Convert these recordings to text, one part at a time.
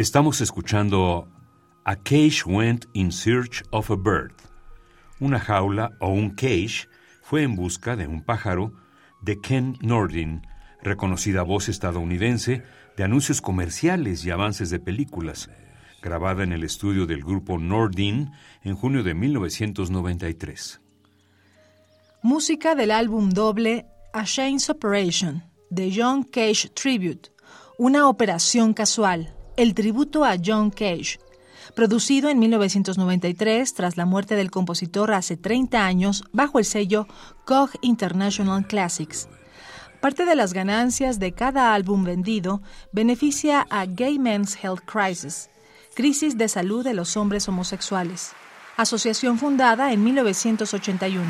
Estamos escuchando A Cage Went in Search of a Bird. Una jaula o un cage fue en busca de un pájaro de Ken Nordin, reconocida voz estadounidense de anuncios comerciales y avances de películas, grabada en el estudio del grupo Nordin en junio de 1993. Música del álbum doble A Shane's Operation, de John Cage Tribute, una operación casual, el tributo a John Cage, producido en 1993 tras la muerte del compositor hace 30 años bajo el sello Koch International Classics. Parte de las ganancias de cada álbum vendido beneficia a Gay Men's Health Crisis, crisis de salud de los hombres homosexuales, asociación fundada en 1981.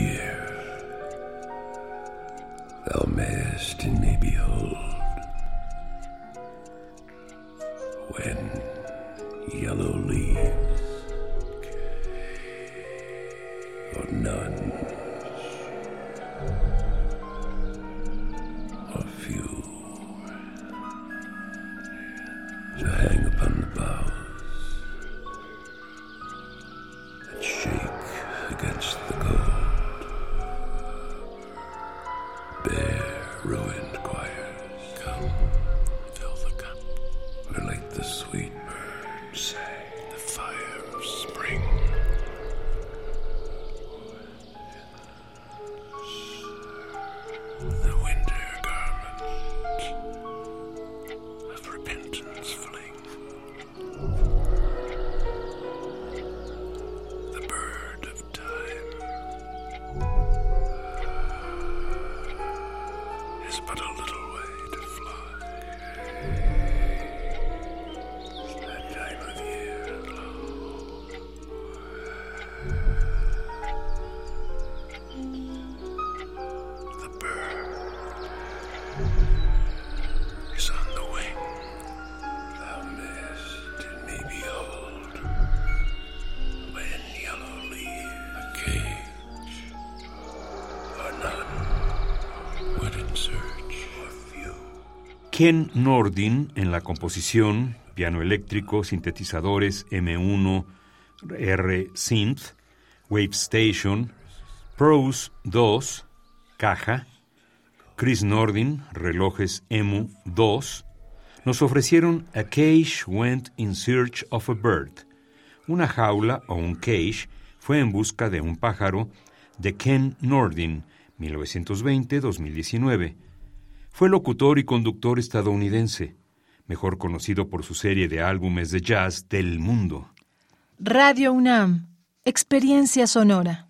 Of year. Thou mayest in me behold when yellow leaves or none or few to hang upon Ken Nordin en la composición, piano eléctrico, sintetizadores M1, R Synth, Wave Station, Pros 2, caja, Chris Nordin, relojes EMU 2, nos ofrecieron A Cage Went in Search of a Bird. Una jaula o un cage fue en busca de un pájaro de Ken Nordin, 1920-2019. Fue locutor y conductor estadounidense, mejor conocido por su serie de álbumes de jazz del mundo. Radio UNAM, experiencia sonora.